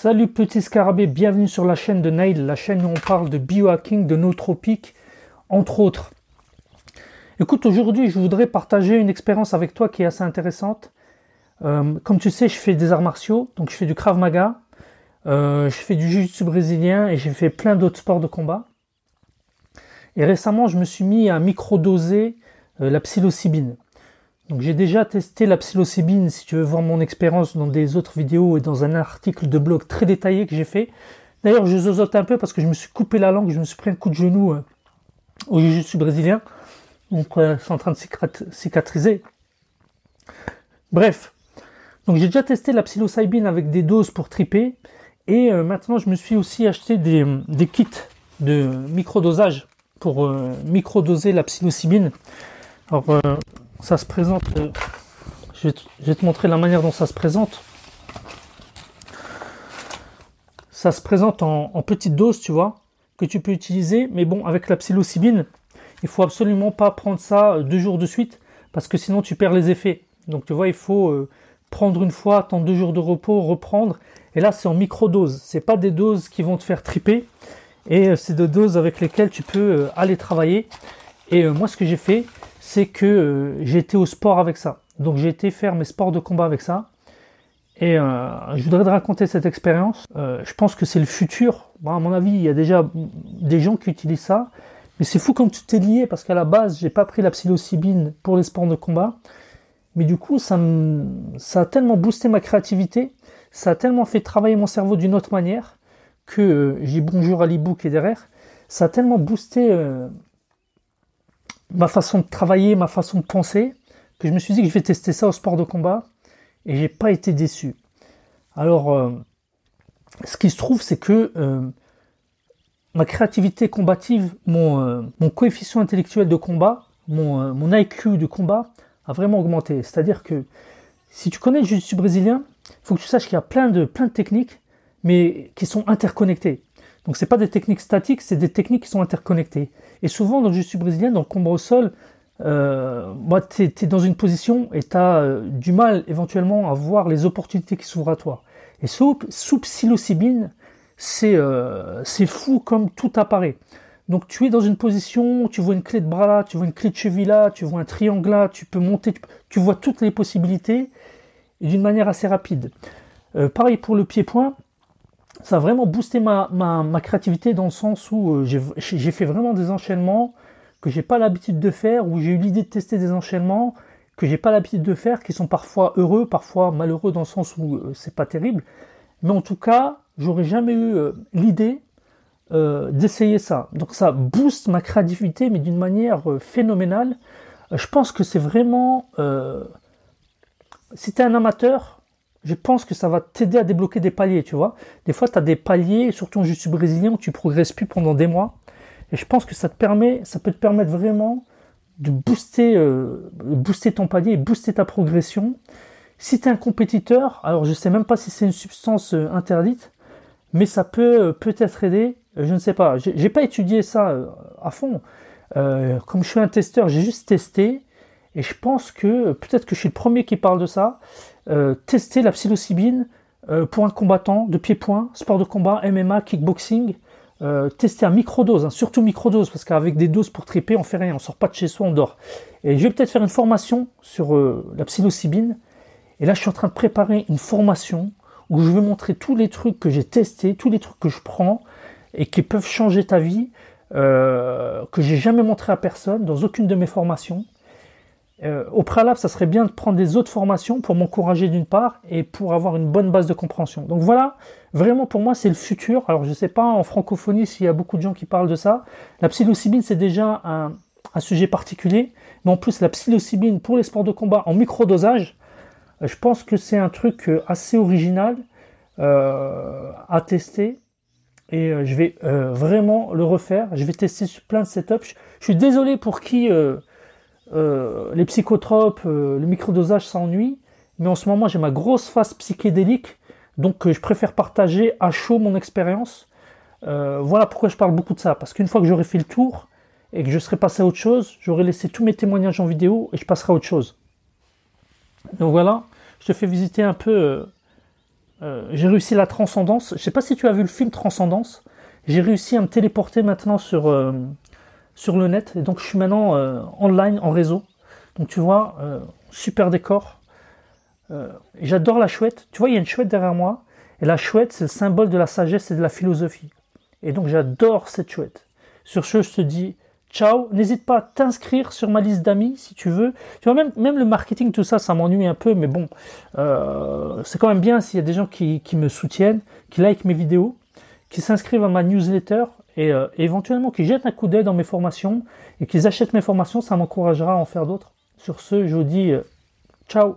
Salut petit scarabée, bienvenue sur la chaîne de Nail, la chaîne où on parle de biohacking, de nootropiques, entre autres. Écoute, aujourd'hui je voudrais partager une expérience avec toi qui est assez intéressante. Euh, comme tu sais, je fais des arts martiaux, donc je fais du Krav Maga, euh, je fais du jiu-jitsu brésilien et j'ai fait plein d'autres sports de combat. Et récemment, je me suis mis à microdoser euh, la psilocybine. Donc j'ai déjà testé la psilocybine, si tu veux voir mon expérience dans des autres vidéos et dans un article de blog très détaillé que j'ai fait. D'ailleurs, je zozote un peu parce que je me suis coupé la langue, je me suis pris un coup de genou euh, au jiu-jitsu brésilien. Donc euh, c'est en train de cicatriser. Bref, donc j'ai déjà testé la psilocybine avec des doses pour triper. Et euh, maintenant, je me suis aussi acheté des, kits de microdosage pour microdoser la psilocybine. Alors, ça se présente. Euh, je, vais te, montrer la manière dont ça se présente. Ça se présente en, en petite dose, tu vois, que tu peux utiliser. Mais bon, avec la psilocybine, il faut absolument pas prendre ça euh, deux jours de suite parce que sinon tu perds les effets. Donc tu vois, il faut euh, prendre une fois, attendre deux jours de repos, reprendre. Et là, c'est en micro-dose. C'est pas des doses qui vont te faire triper. Et c'est des doses avec lesquelles tu peux aller travailler. Et moi, ce que j'ai fait, c'est que euh, été au sport avec ça. Donc j'ai été faire mes sports de combat avec ça. Et euh, je voudrais te raconter cette expérience. Euh, je pense que c'est le futur. Bon, à mon avis, il y a déjà des gens qui utilisent ça. Mais c'est fou comme tout est lié parce qu'à la base, j'ai pas pris la psilocybine pour les sports de combat. Mais du coup, ça, ça a tellement boosté ma créativité, ça a tellement fait travailler mon cerveau d'une autre manière que j'ai bonjour à l'e qui est derrière. Ça a tellement boosté ma façon de travailler, ma façon de penser, que je me suis dit que je vais tester ça au sport de combat, et j'ai pas été déçu. Alors, euh, ce qui se trouve, c'est que euh, ma créativité combative, mon, euh, mon, coefficient intellectuel de combat, mon, mon IQ de combat a vraiment augmenté. C'est-à-dire que si tu connais le jiu-jitsu brésilien, il faut que tu saches qu'il y a plein de, plein de techniques, mais qui sont interconnectées. Donc c'est pas des techniques statiques, c'est des techniques qui sont interconnectées. Et souvent dans le jiu brésilien, dans le combat au sol, euh, tu es, dans une position et tu as euh, du mal éventuellement à voir les opportunités qui s'ouvrent à toi. Et sous, sous psilocybine, c'est euh, fou comme tout apparaît. Donc tu es dans une position, tu vois une clé de bras là, tu vois une clé de cheville là, tu vois un triangle là, tu peux monter, tu, vois toutes les possibilités d'une manière assez rapide. Euh, pareil pour le pied-point, ça a vraiment boosté ma, ma, créativité dans le sens où euh, j'ai fait vraiment des enchaînements que j'ai pas l'habitude de faire, où j'ai eu l'idée de tester des enchaînements que j'ai pas l'habitude de faire, qui sont parfois heureux, parfois malheureux dans le sens où euh, c'est pas terrible. Mais en tout cas, j'aurais jamais eu euh, l'idée d'essayer ça. Donc ça booste ma créativité, mais d'une manière phénoménale. je pense que c'est vraiment... si tu es un amateur, je pense que ça va t'aider à débloquer des paliers, tu vois. Des fois, tu as des paliers, surtout en jiu brésilien, où tu progresses plus pendant des mois. Et je pense que ça te permet, ça peut te permettre vraiment de booster, euh, booster ton palier, booster ta progression. Si tu es un compétiteur, alors je sais même pas si c'est une substance euh, interdite, mais ça peut euh, peut-être aider. Je ne sais pas. J'ai pas étudié ça à fond. comme je suis un testeur, j'ai juste testé. Et je pense que peut-être que je suis le premier qui parle de ça. Euh, tester la psilocybine euh, pour un combattant de pied-point, sport de combat, MMA, kickboxing. Euh, tester à microdose, hein, surtout microdose, parce qu'avec des doses pour triper, on fait rien, on sort pas de chez soi, on dort. Et je vais peut-être faire une formation sur la psilocybine. Et là, je suis en train de préparer une formation où je vais montrer tous les trucs que j'ai testés, tous les trucs que je prends et qui peuvent changer ta vie, que j'ai jamais montré à personne dans aucune de mes formations. Euh, au préalable, ça serait bien de prendre des autres formations pour m'encourager d'une part et pour avoir une bonne base de compréhension. Donc voilà, vraiment pour moi c'est le futur. Alors je ne sais pas en francophonie s'il y a beaucoup de gens qui parlent de ça. La psilocybine c'est déjà un, sujet particulier, mais en plus la psilocybine pour les sports de combat en microdosage, euh, je pense que c'est un truc euh, assez original à tester et je vais vraiment le refaire. Je vais tester sur plein de setups. Je, suis désolé pour qui les psychotropes, euh, le microdosage s'ennuie, mais en ce moment j'ai ma grosse phase psychédélique, donc euh, je préfère partager à chaud mon expérience. voilà pourquoi je parle beaucoup de ça, parce qu'une fois que j'aurai fait le tour et que je serai passé à autre chose, j'aurai laissé tous mes témoignages en vidéo et je passerai à autre chose. Donc voilà, je te fais visiter un peu euh, j'ai réussi la transcendance. Je sais pas si tu as vu le film Transcendance. J'ai réussi à me téléporter maintenant sur, euh, sur le net. Et donc je suis maintenant euh, online, en réseau. Donc tu vois, super décor. J'adore la chouette. Tu vois, il y a une chouette derrière moi. Et la chouette, c'est le symbole de la sagesse et de la philosophie. Et donc j'adore cette chouette. Sur ce, je te dis ciao. N'hésite pas à t'inscrire sur ma liste d'amis si tu veux. Tu vois, même, le marketing, tout ça, ça m'ennuie un peu, mais bon, euh, c'est quand même bien s'il y a des gens qui, qui, me soutiennent, qui like mes vidéos, qui s'inscrivent à ma newsletter et, euh, éventuellement qui jettent un coup d'œil dans mes formations et qu'ils achètent mes formations, ça m'encouragera à en faire d'autres. Sur ce, je vous dis euh, ciao